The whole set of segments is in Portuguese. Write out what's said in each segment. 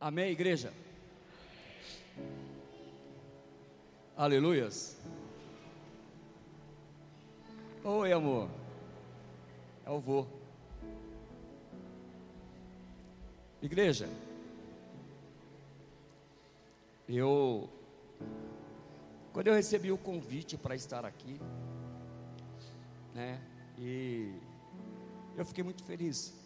Amém, igreja? Aleluias. Oi, amor. É o vô. Igreja, eu, quando eu recebi o convite para estar aqui, né, e eu fiquei muito feliz.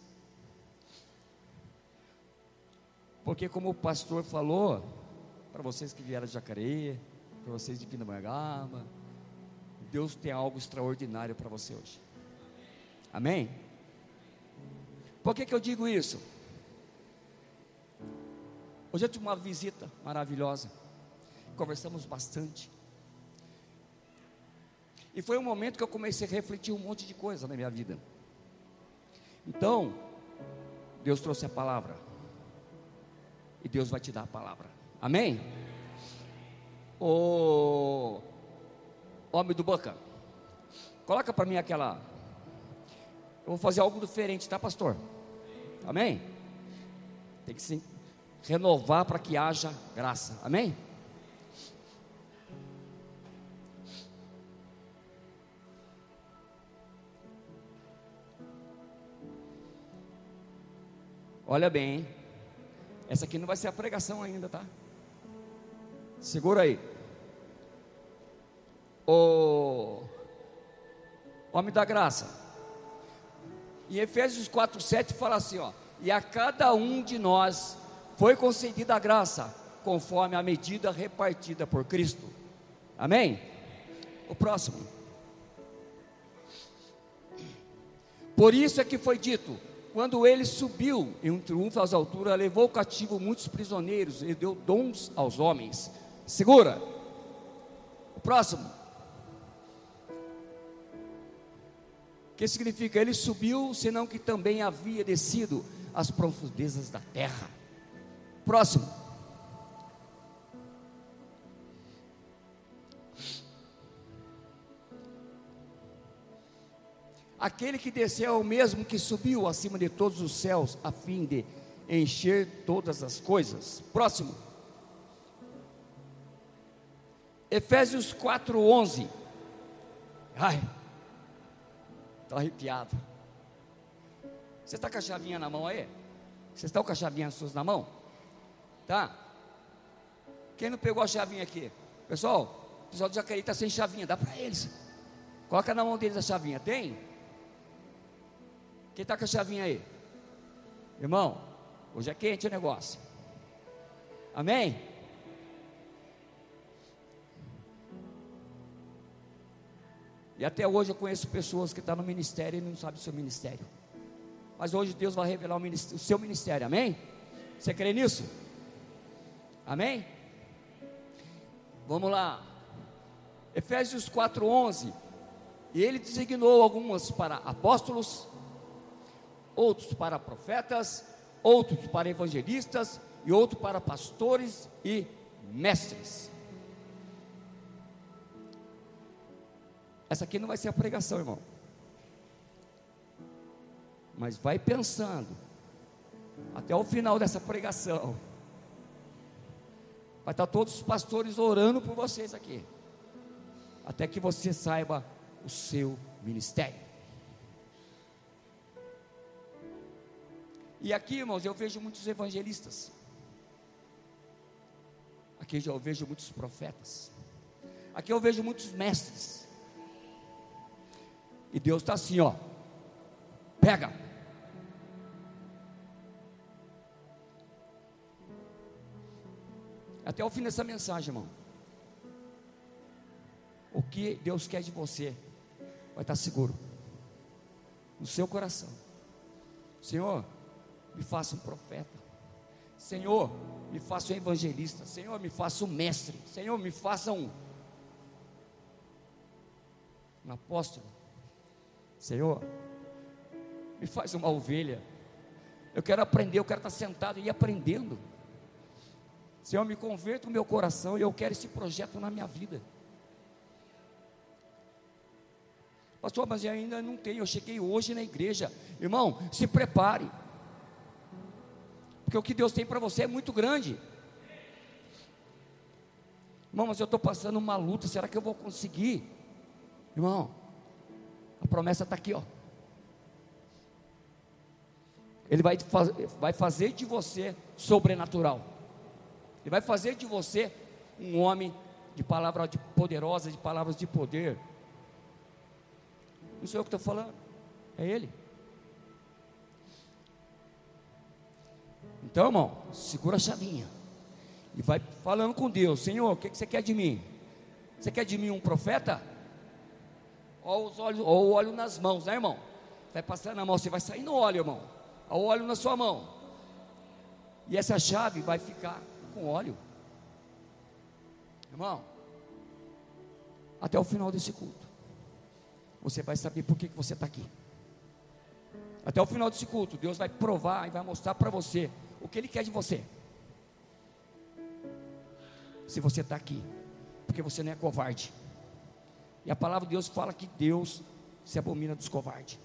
Porque como o pastor falou, para vocês que vieram de Jacareí, para vocês de Pindamonhangaba, Deus tem algo extraordinário para você hoje. Amém? Por que, que eu digo isso? Hoje eu tive uma visita maravilhosa. Conversamos bastante. E foi um momento que eu comecei a refletir um monte de coisa na minha vida. Então, Deus trouxe a palavra. E Deus vai te dar a palavra. Amém? O homem do Boca, coloca para mim aquela. Eu vou fazer algo diferente, tá, pastor? Amém? Tem que se renovar para que haja graça. Amém? Olha bem, hein? Essa aqui não vai ser a pregação ainda, tá? Segura aí. O homem da graça. Em Efésios 4:7 fala assim, ó: "E a cada um de nós foi concedida a graça, conforme a medida repartida por Cristo." Amém? O próximo. Por isso é que foi dito: quando ele subiu em um triunfo às alturas, levou cativo muitos prisioneiros e deu dons aos homens. Segura. O próximo. O que significa? Ele subiu, senão que também havia descido às profundezas da terra. Próximo. Aquele que desceu é o mesmo que subiu acima de todos os céus, a fim de encher todas as coisas. Próximo. Efésios 4:11. Ai, estou arrepiado. Você está com a chavinha na mão aí? Vocês estão com a chavinha suas na mão? Tá? Quem não pegou a chavinha aqui? Pessoal, o pessoal do Jacareí está sem chavinha, dá para eles. Coloca na mão deles a chavinha, tem? Quem está com a chavinha aí? Irmão, hoje é quente o negócio. Amém? E até hoje eu conheço pessoas que estão no ministério e não sabem o seu ministério. Mas hoje Deus vai revelar o, o seu ministério, amém? Você crê nisso? Amém? Vamos lá. Efésios 4:11. E ele designou algumas para apóstolos, outros para profetas, outros para evangelistas e outros para pastores e mestres. Essa aqui não vai ser a pregação, irmão. Mas vai pensando, até o final dessa pregação, vai estar todos os pastores orando por vocês aqui, até que você saiba o seu ministério. E aqui, irmãos, eu vejo muitos evangelistas. Aqui eu vejo muitos profetas. Aqui eu vejo muitos mestres. E Deus está assim, ó. Pega. Até o fim dessa mensagem, irmão. O que Deus quer de você vai estar seguro no seu coração. Senhor, me faça um profeta. Senhor, me faça um evangelista. Senhor, me faça um mestre. Senhor, me faça um, um apóstolo. Senhor, me faz uma ovelha. Eu quero aprender, eu quero estar sentado e aprendendo. Senhor, me converta o meu coração e eu quero esse projeto na minha vida. Pastor, mas eu ainda não tenho. Eu cheguei hoje na igreja. Irmão, se prepare. Porque o que Deus tem para você é muito grande. Irmão, mas eu estou passando uma luta, será que eu vou conseguir? Irmão, a promessa está aqui, ó. Ele vai, faz, vai fazer de você sobrenatural. Ele vai fazer de você um homem de palavras poderosas, de palavras de poder. Não sou eu que estou falando, é Ele. Então, irmão, segura a chavinha e vai falando com Deus: Senhor, o que, que você quer de mim? Você quer de mim um profeta? Olha os olhos, ou o óleo nas mãos, né, irmão? Vai passando na mão, você vai sair no óleo, irmão. Olha o óleo na sua mão. E essa chave vai ficar com óleo. Irmão, até o final desse culto, você vai saber por que, que você está aqui. Até o final desse culto, Deus vai provar e vai mostrar para você o que Ele quer de você. Se você está aqui, porque você não é covarde. E a palavra de Deus fala que Deus se abomina dos covardes.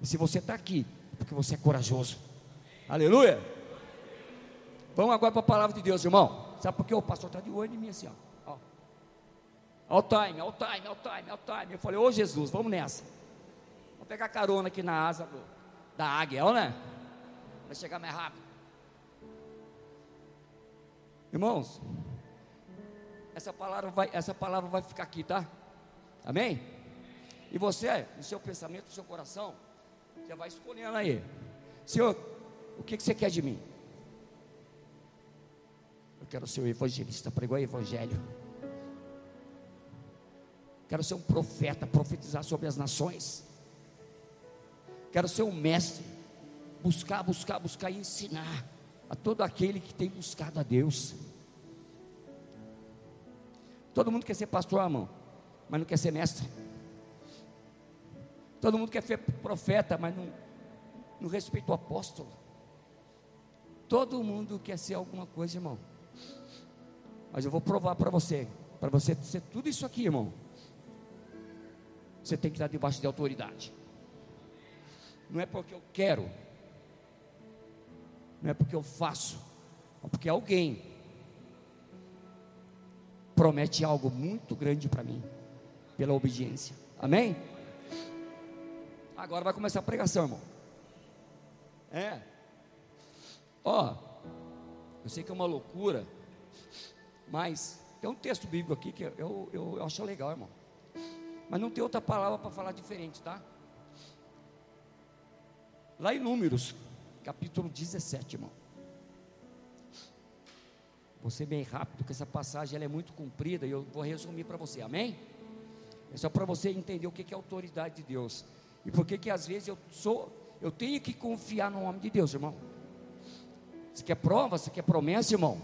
E se você está aqui, é porque você é corajoso. Aleluia! Vamos agora para a palavra de Deus, irmão. Sabe por quê? O pastor está de olho em mim assim, ó. All time, all time, all time, all time. Eu falei, ô Jesus, vamos nessa. Vamos pegar carona aqui na asa do, da águia, ó, né? Vai chegar mais rápido. Irmãos, essa palavra vai, essa palavra vai ficar aqui, tá? Amém? E você, no seu pensamento, no seu coração, já vai escolhendo aí. Senhor, o que, que você quer de mim? Eu quero ser um evangelista, pregar o evangelho. Quero ser um profeta, profetizar sobre as nações. Quero ser um mestre, buscar, buscar, buscar e ensinar a todo aquele que tem buscado a Deus. Todo mundo quer ser pastor, irmão, mas não quer ser mestre. Todo mundo quer ser profeta, mas não, não respeita o apóstolo. Todo mundo quer ser alguma coisa, irmão. Mas eu vou provar para você, para você ser tudo isso aqui, irmão. Você tem que estar debaixo de autoridade. Não é porque eu quero, não é porque eu faço, é porque alguém promete algo muito grande para mim, pela obediência. Amém? Agora vai começar a pregação, irmão. É. Ó, eu sei que é uma loucura, mas tem um texto bíblico aqui que eu, eu, eu acho legal, irmão. Mas não tem outra palavra para falar diferente, tá? Lá em Números, capítulo 17, irmão. Vou ser bem rápido, porque essa passagem ela é muito comprida e eu vou resumir para você, amém? É só para você entender o que é autoridade de Deus. E por que que às vezes eu sou, eu tenho que confiar no homem de Deus, irmão. Você quer prova, você quer promessa, irmão?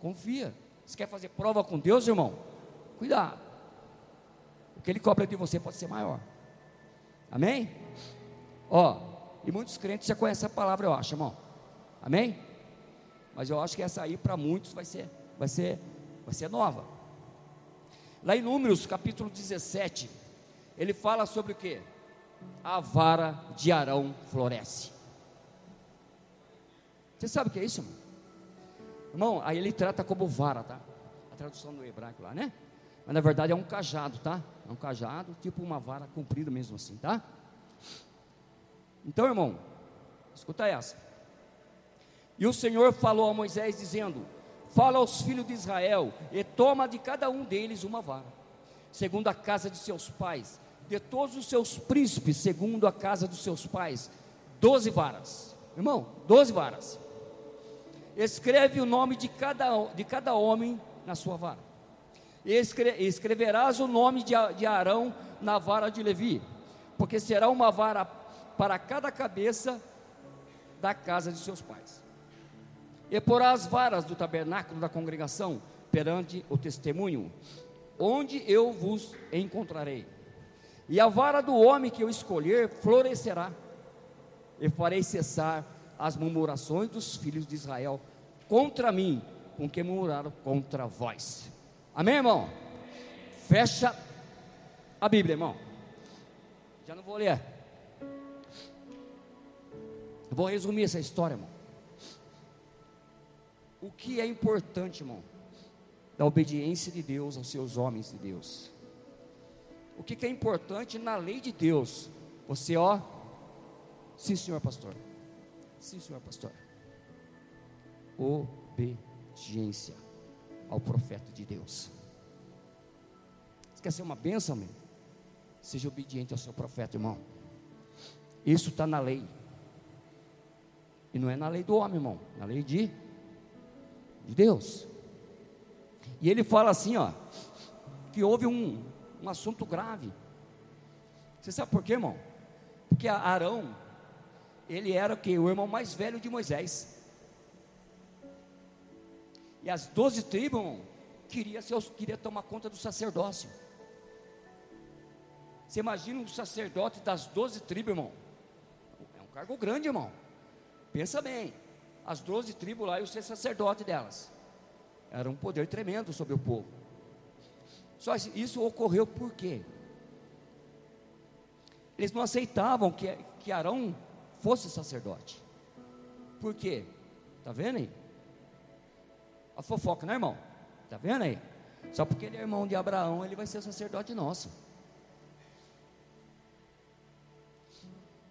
Confia. Você quer fazer prova com Deus, irmão? Cuidado. O que ele cobra de você pode ser maior. Amém? Ó, e muitos crentes já conhecem a palavra, eu acho, irmão. Amém? Mas eu acho que essa aí para muitos vai ser, vai ser, vai ser nova. Lá em Números, capítulo 17, ele fala sobre o que? A vara de Arão floresce. Você sabe o que é isso, irmão? Irmão, aí ele trata como vara, tá? A tradução do hebraico lá, né? Mas na verdade é um cajado, tá? É um cajado, tipo uma vara comprida mesmo assim, tá? Então, irmão, escuta essa. E o Senhor falou a Moisés, dizendo: Fala aos filhos de Israel, e toma de cada um deles uma vara, segundo a casa de seus pais, de todos os seus príncipes, segundo a casa dos seus pais, doze varas. Irmão, doze varas. Escreve o nome de cada, de cada homem na sua vara. E escreverás o nome de, de Arão na vara de Levi, porque será uma vara para cada cabeça da casa de seus pais. E porá as varas do tabernáculo da congregação perante o testemunho, onde eu vos encontrarei. E a vara do homem que eu escolher florescerá, e farei cessar as murmurações dos filhos de Israel contra mim, com que murmuraram contra vós. Amém, irmão? Fecha a Bíblia, irmão. Já não vou ler. Eu vou resumir essa história, irmão. o que é importante, irmão, da obediência de Deus aos seus homens de Deus. O que, que é importante na lei de Deus? Você, ó, sim, senhor pastor. Sim, senhor pastor. Obediência ao profeta de Deus. Você quer ser uma bênção, meu? Seja obediente ao seu profeta, irmão. Isso está na lei. E não é na lei do homem, irmão. Na lei de, de Deus. E ele fala assim, ó. Que houve um, um assunto grave. Você sabe por quê, irmão? Porque Arão, ele era o? O irmão mais velho de Moisés. E as doze tribos, irmão, queria, ser, queria tomar conta do sacerdócio. Você imagina um sacerdote das doze tribos, irmão? É um cargo grande, irmão. Pensa bem, as doze tribos lá e o ser sacerdote delas. Era um poder tremendo sobre o povo. Só isso ocorreu por quê? Eles não aceitavam que, que Arão fosse sacerdote. Por quê? Está vendo aí? A fofoca, né, irmão? Está vendo aí? Só porque ele é irmão de Abraão, ele vai ser sacerdote nosso.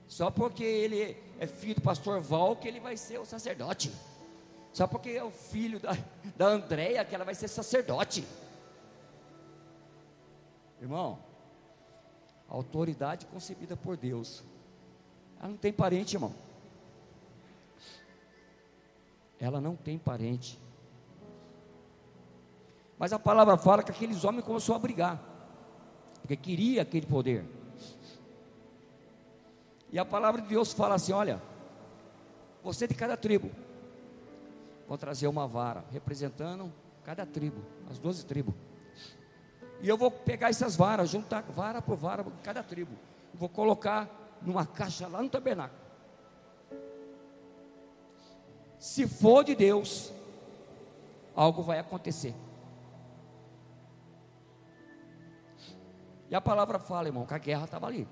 Só porque ele é filho do pastor Val, que ele vai ser o sacerdote. Só porque é o filho da, da Andréia, que ela vai ser sacerdote. Irmão, autoridade concebida por Deus, ela não tem parente, irmão. Ela não tem parente. Mas a palavra fala que aqueles homens começaram a brigar, porque queria aquele poder. E a palavra de Deus fala assim: olha, você de cada tribo, vou trazer uma vara, representando cada tribo, as doze tribos. E eu vou pegar essas varas, juntar vara por vara, cada tribo. Vou colocar numa caixa lá no tabernáculo. Se for de Deus, algo vai acontecer. E a palavra fala, irmão, que a guerra estava ali.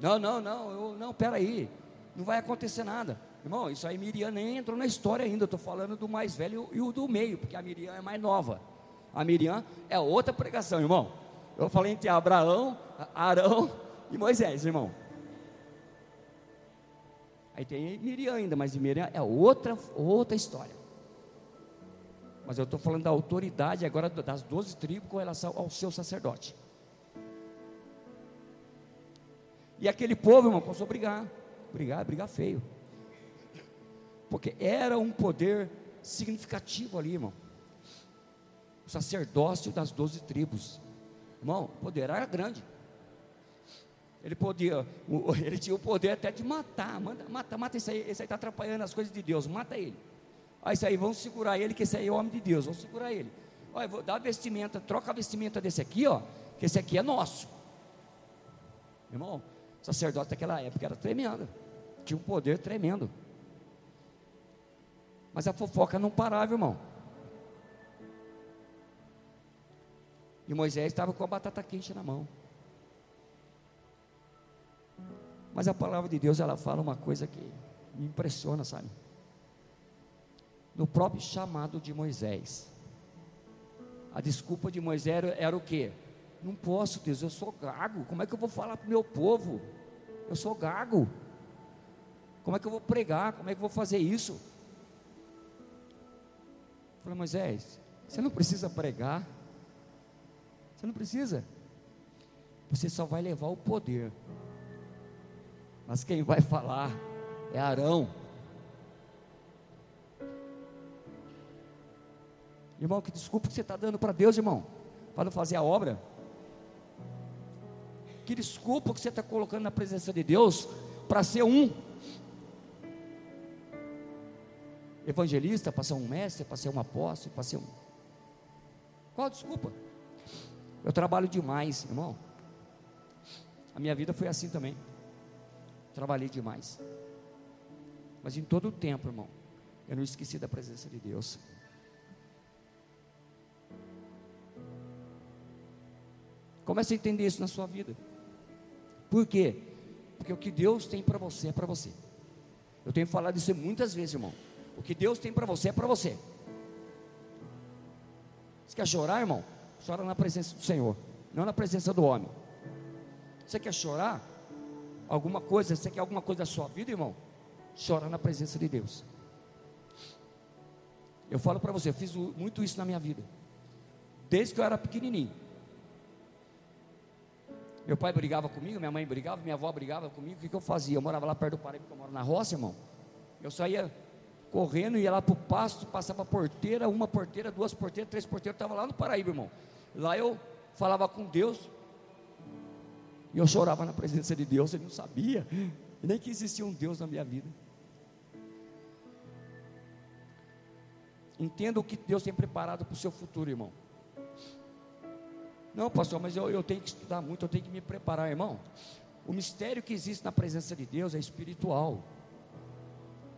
Não, não, não, eu, não, peraí, não vai acontecer nada. Irmão, isso aí Miriam nem entrou na história ainda. Eu estou falando do mais velho e o do meio, porque a Miriam é mais nova. A Miriam é outra pregação, irmão. Eu falei entre Abraão, Arão e Moisés, irmão. Aí tem Miriam ainda, mas Miriam é outra, outra história. Mas eu estou falando da autoridade agora das doze tribos com relação ao seu sacerdote. E aquele povo, irmão, começou a brigar. Brigar, brigar feio. Porque era um poder significativo ali, irmão. O sacerdócio das doze tribos. Irmão, o poder era grande. Ele podia, ele tinha o poder até de matar. Mata, mata, mata esse aí, esse aí está atrapalhando as coisas de Deus, mata ele. Aí isso aí, vamos segurar ele, que esse aí é homem de Deus, vamos segurar ele. Olha, vou dar a vestimenta, troca a vestimenta desse aqui, ó, que esse aqui é nosso. Irmão, o sacerdote daquela época era tremendo, tinha um poder tremendo. Mas a fofoca não parava, irmão. E Moisés estava com a batata quente na mão. Mas a palavra de Deus, ela fala uma coisa que me impressiona, sabe? No próprio chamado de Moisés. A desculpa de Moisés era, era o quê? Não posso, Deus, eu sou gago. Como é que eu vou falar para o meu povo? Eu sou gago. Como é que eu vou pregar? Como é que eu vou fazer isso? Eu falei, Moisés, você não precisa pregar. Você não precisa. Você só vai levar o poder. Mas quem vai falar é Arão. Irmão, que desculpa que você está dando para Deus, irmão, para não fazer a obra. Que desculpa que você está colocando na presença de Deus para ser um evangelista, para ser um mestre, para ser um apóstolo, para ser um. Qual desculpa? Eu trabalho demais, irmão. A minha vida foi assim também. Trabalhei demais. Mas em todo o tempo, irmão, eu não esqueci da presença de Deus. Comece a entender isso na sua vida. Por quê? Porque o que Deus tem para você é para você. Eu tenho falado isso muitas vezes, irmão. O que Deus tem para você é para você. Você quer chorar, irmão? Chora na presença do Senhor, não na presença do homem. Você quer chorar? Alguma coisa, você quer alguma coisa da sua vida, irmão? Chora na presença de Deus. Eu falo para você, eu fiz muito isso na minha vida. Desde que eu era pequenininho. Meu pai brigava comigo, minha mãe brigava, minha avó brigava comigo. O que, que eu fazia? Eu morava lá perto do Paraíba, porque eu moro na roça, irmão. Eu saía correndo, ia lá para o pasto, passava porteira, uma porteira, duas porteiras, três porteiras, estava lá no Paraíba, irmão. Lá eu falava com Deus, e eu chorava na presença de Deus, ele não sabia, nem que existia um Deus na minha vida. Entenda o que Deus tem preparado para o seu futuro, irmão. Não, pastor, mas eu, eu tenho que estudar muito, eu tenho que me preparar, irmão. O mistério que existe na presença de Deus é espiritual.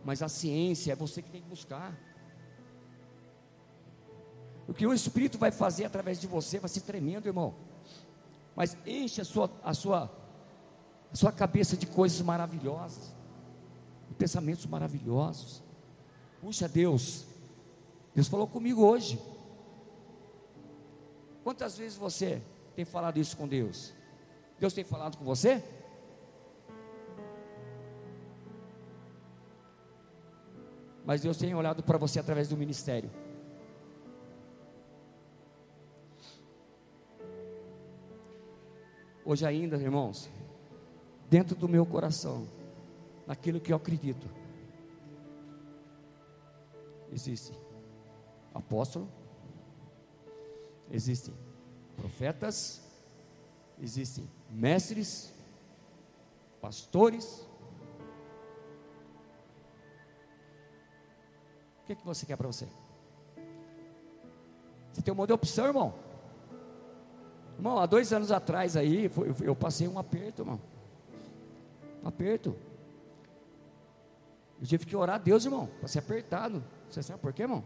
Mas a ciência é você que tem que buscar. O que o Espírito vai fazer através de você vai ser tremendo, irmão. Mas enche a sua, a sua, a sua cabeça de coisas maravilhosas, de pensamentos maravilhosos. Puxa, Deus, Deus falou comigo hoje. Quantas vezes você tem falado isso com Deus? Deus tem falado com você? Mas Deus tem olhado para você através do ministério. Hoje ainda, irmãos, dentro do meu coração, naquilo que eu acredito, existe apóstolo, existem profetas, existem mestres, pastores. O que, é que você quer para você? Você tem um de opção, irmão. Irmão, há dois anos atrás aí, eu passei um aperto, irmão. Um aperto. Eu tive que orar a Deus, irmão, para ser apertado. Você sabe por quê, irmão?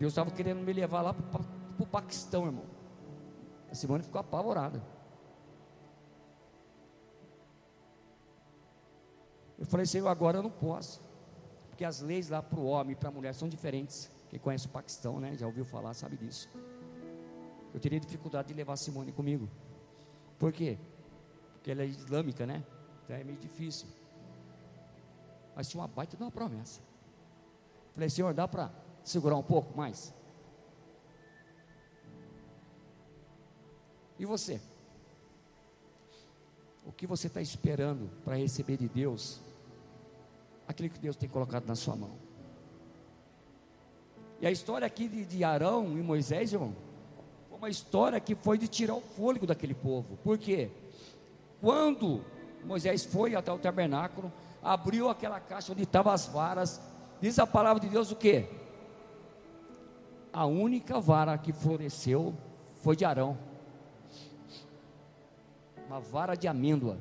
Deus estava querendo me levar lá para o Paquistão, irmão. A Simone ficou apavorada. Eu falei, Senhor, agora eu não posso. Porque as leis lá para o homem e para a mulher são diferentes. Quem conhece o Paquistão, né? Já ouviu falar, sabe disso. Eu teria dificuldade de levar a Simone comigo. Por quê? Porque ela é islâmica, né? Então é meio difícil. Mas tinha uma baita de uma promessa. Falei, Senhor, dá para segurar um pouco mais? E você? O que você está esperando para receber de Deus aquilo que Deus tem colocado na sua mão? E a história aqui de, de Arão e Moisés, irmão, foi uma história que foi de tirar o fôlego daquele povo. Por quê? Quando Moisés foi até o tabernáculo, abriu aquela caixa onde estavam as varas, diz a palavra de Deus o quê? A única vara que floresceu foi de Arão. Uma vara de amêndoa.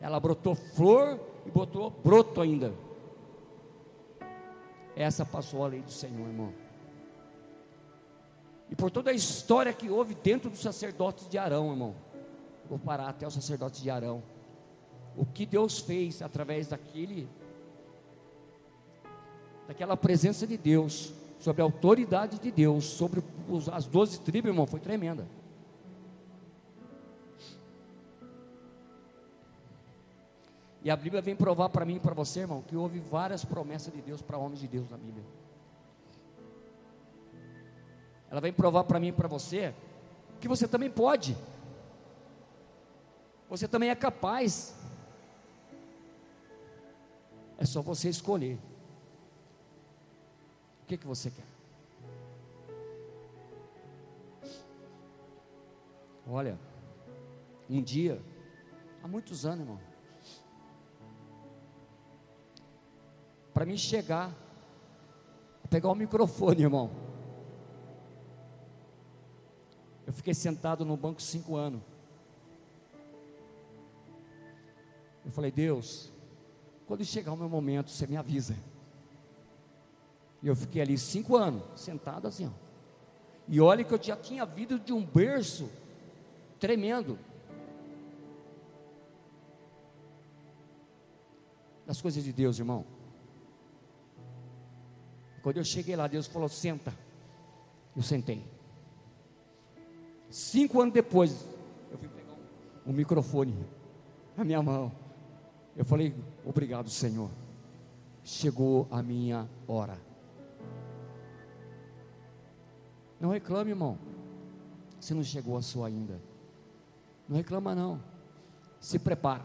Ela brotou flor e botou broto ainda. Essa passou a lei do Senhor, irmão. E por toda a história que houve dentro dos sacerdotes de Arão, irmão. Vou parar até os sacerdotes de Arão. O que Deus fez através daquele daquela presença de Deus sobre a autoridade de Deus, sobre os, as doze tribos, irmão, foi tremenda. E a Bíblia vem provar para mim e para você, irmão, que houve várias promessas de Deus para homens de Deus na Bíblia. Ela vem provar para mim e para você que você também pode. Você também é capaz. É só você escolher que, que você quer? Olha, um dia, há muitos anos, irmão, para mim chegar, pegar o microfone, irmão. Eu fiquei sentado no banco cinco anos. Eu falei, Deus, quando chegar o meu momento, você me avisa. E eu fiquei ali cinco anos, sentado assim. Ó. E olha que eu já tinha vindo de um berço tremendo. das coisas de Deus, irmão. Quando eu cheguei lá, Deus falou: senta. Eu sentei. Cinco anos depois, eu fui pegar um, microfone na minha mão. Eu falei: obrigado, Senhor. Chegou a minha hora. Não reclame, irmão. Se não chegou a sua ainda. Não reclama não. Se prepara.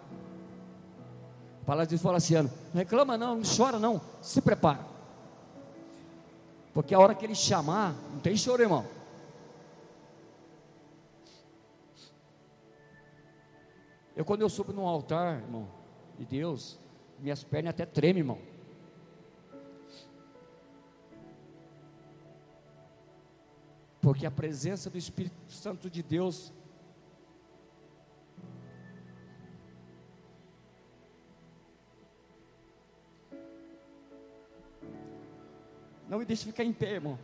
A palavra de Deus fala assim, não reclama não, não chora não, se prepara. Porque a hora que ele chamar, não tem choro, irmão. Eu quando eu subo no altar, irmão, de Deus, minhas pernas até tremem, irmão. Porque a presença do Espírito Santo de Deus Não me deixe ficar em pé, irmão.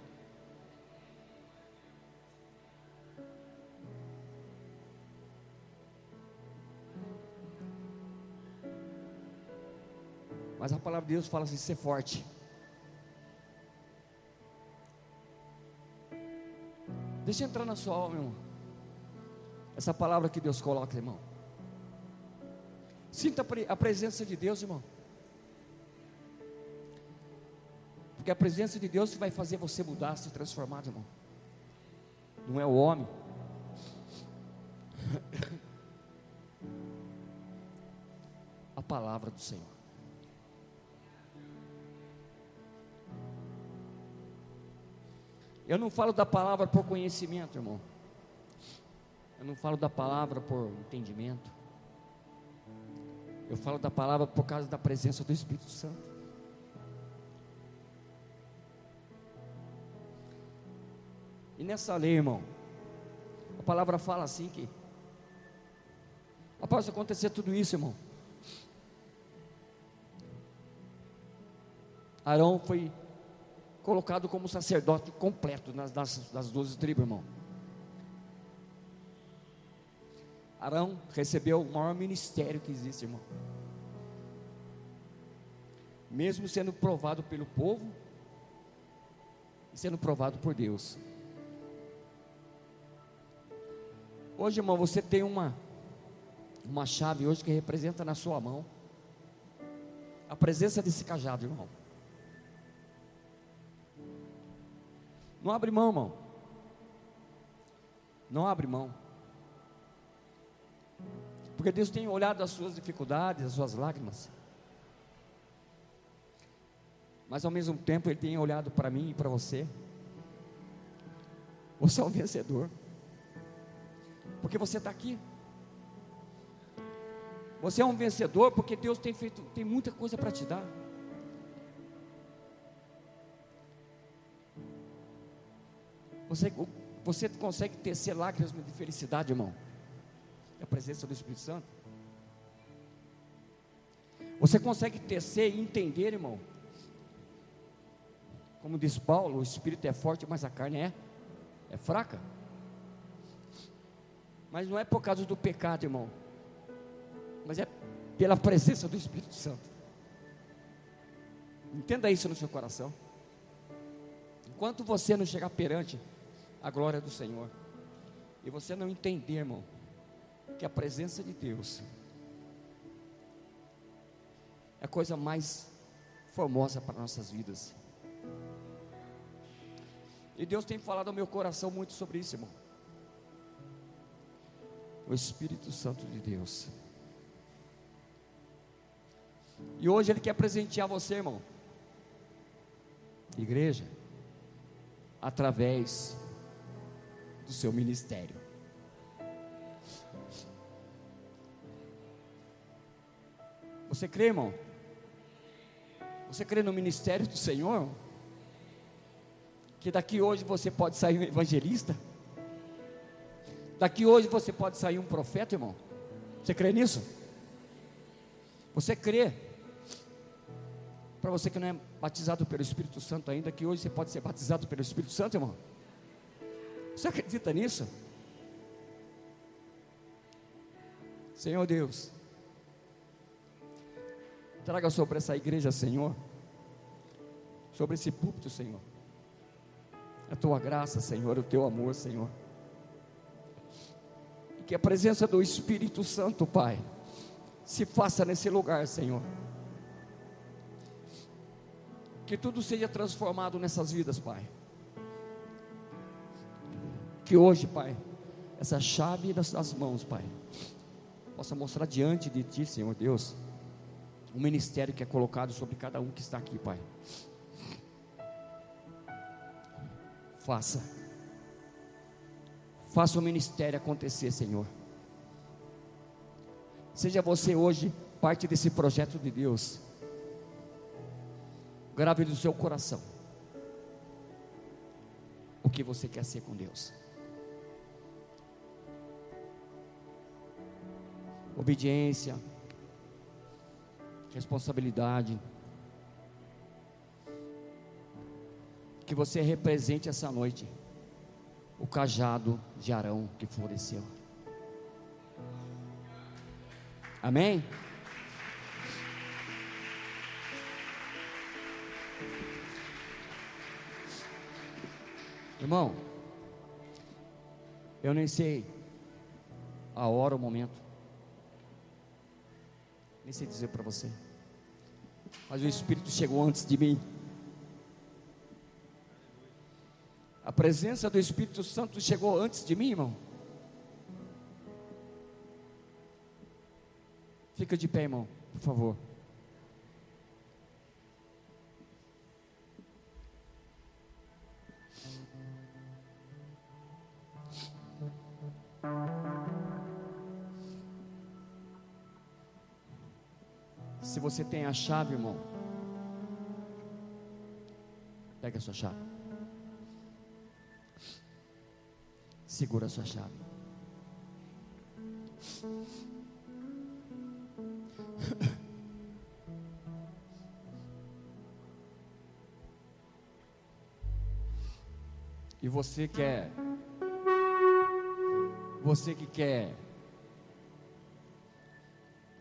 Mas a palavra de Deus fala assim: ser forte. Deixa entrar na sua alma, irmão. Essa palavra que Deus coloca, irmão. Sinta a presença de Deus, irmão. Porque a presença de Deus vai fazer você mudar, se transformar, irmão. Não é o homem. A palavra do Senhor. Eu não falo da palavra por conhecimento, irmão. Eu não falo da palavra por entendimento. Eu falo da palavra por causa da presença do Espírito Santo. E nessa lei, irmão, a palavra fala assim que após acontecer tudo isso, irmão, Arão foi colocado como sacerdote completo nas, das, das 12 tribos, irmão. Arão recebeu o maior ministério que existe, irmão. Mesmo sendo provado pelo povo e sendo provado por Deus. Hoje, irmão, você tem uma uma chave hoje que representa na sua mão a presença desse cajado, irmão. Não abre mão, irmão. Não abre mão. Porque Deus tem olhado as suas dificuldades, as suas lágrimas. Mas ao mesmo tempo Ele tem olhado para mim e para você. Você é um vencedor. Porque você está aqui. Você é um vencedor porque Deus tem feito, tem muita coisa para te dar. Você, você consegue tecer lágrimas de felicidade, irmão? A presença do Espírito Santo. Você consegue tecer e entender, irmão? Como diz Paulo, o espírito é forte, mas a carne é, é fraca. Mas não é por causa do pecado, irmão. Mas é pela presença do Espírito Santo. Entenda isso no seu coração. Enquanto você não chegar perante a glória do Senhor. E você não entender, irmão, que a presença de Deus é a coisa mais formosa para nossas vidas. E Deus tem falado ao meu coração muito sobre isso, irmão. O Espírito Santo de Deus. E hoje Ele quer presentear você, irmão. Igreja, através do seu ministério. Você crê, irmão? Você crê no ministério do Senhor? Que daqui hoje você pode sair um evangelista? Daqui hoje você pode sair um profeta, irmão? Você crê nisso? Você crê? Para você que não é batizado pelo Espírito Santo ainda, que hoje você pode ser batizado pelo Espírito Santo, irmão? Você acredita nisso? Senhor Deus, Traga sobre essa igreja, Senhor, sobre esse púlpito, Senhor, a tua graça, Senhor, o teu amor, Senhor. Que a presença do Espírito Santo, Pai, se faça nesse lugar, Senhor. Que tudo seja transformado nessas vidas, Pai. Que hoje, Pai, essa chave das mãos, Pai, possa mostrar diante de Ti, Senhor Deus, o ministério que é colocado sobre cada um que está aqui, Pai. Faça. Faça o ministério acontecer, Senhor. Seja você hoje parte desse projeto de Deus. Grave no seu coração o que você quer ser com Deus. Obediência, responsabilidade. Que você represente essa noite o cajado de Arão que floresceu. Amém? Irmão, eu nem sei a hora, o momento, nem sei dizer para você, mas o Espírito chegou antes de mim. A presença do Espírito Santo chegou antes de mim, irmão. Fica de pé, irmão, por favor. Se você tem a chave, irmão, pega a sua chave. Segura a sua chave. E você quer, você que quer,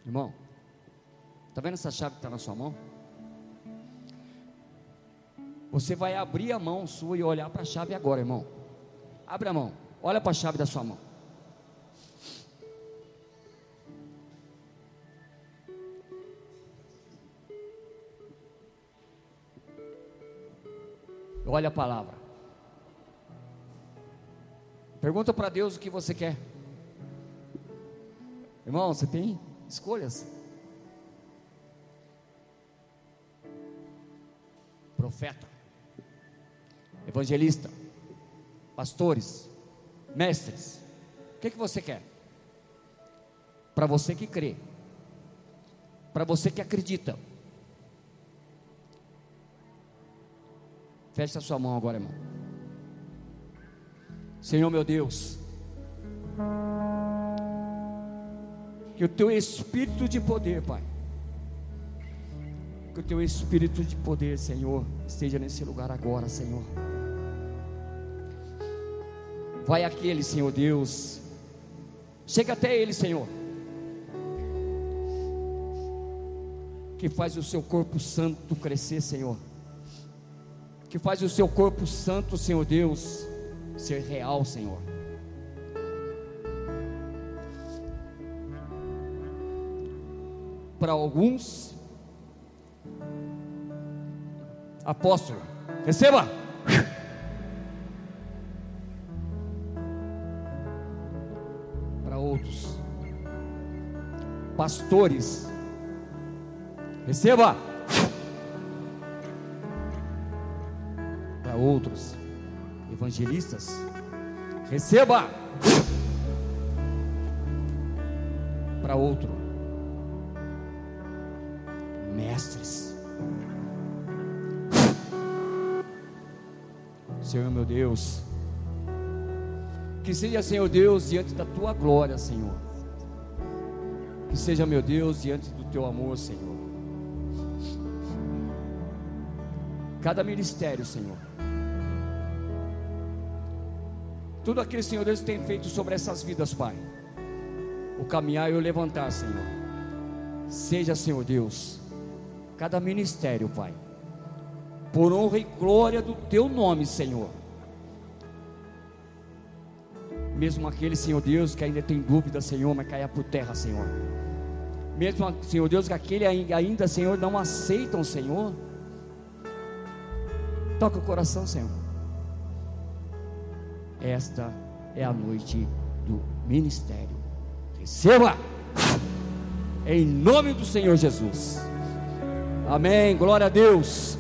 irmão, Está vendo essa chave que está na sua mão? Você vai abrir a mão sua e olhar para a chave agora, irmão. Abre a mão, olha para a chave da sua mão. Olha a palavra. Pergunta para Deus o que você quer. Irmão, você tem escolhas. Profeta, evangelista, pastores, mestres. O que, que você quer? Para você que crê, para você que acredita. Feche a sua mão agora, irmão. Senhor meu Deus, que o teu espírito de poder, Pai, que o teu espírito de poder, Senhor, esteja nesse lugar agora, Senhor. Vai aquele, Senhor Deus. Chega até ele, Senhor. Que faz o seu corpo santo crescer, Senhor. Que faz o seu corpo santo, Senhor Deus, ser real, Senhor. Para alguns, apóstolo. Receba. Para outros, pastores. Receba. Para outros, evangelistas. Receba. Para outro, Deus. Que seja, Senhor Deus, diante da tua glória, Senhor. Que seja, meu Deus, diante do teu amor, Senhor. Cada ministério, Senhor. Tudo aquilo, Senhor Deus, tem feito sobre essas vidas, Pai. O caminhar e o levantar, Senhor. Seja, Senhor Deus, cada ministério, Pai, por honra e glória do Teu nome, Senhor. Mesmo aquele, Senhor Deus, que ainda tem dúvida, Senhor, mas caia por terra, Senhor. Mesmo, Senhor Deus, que aquele ainda, Senhor, não aceitam, Senhor. Toca o coração, Senhor. Esta é a noite do ministério. Receba! Em nome do Senhor Jesus. Amém. Glória a Deus.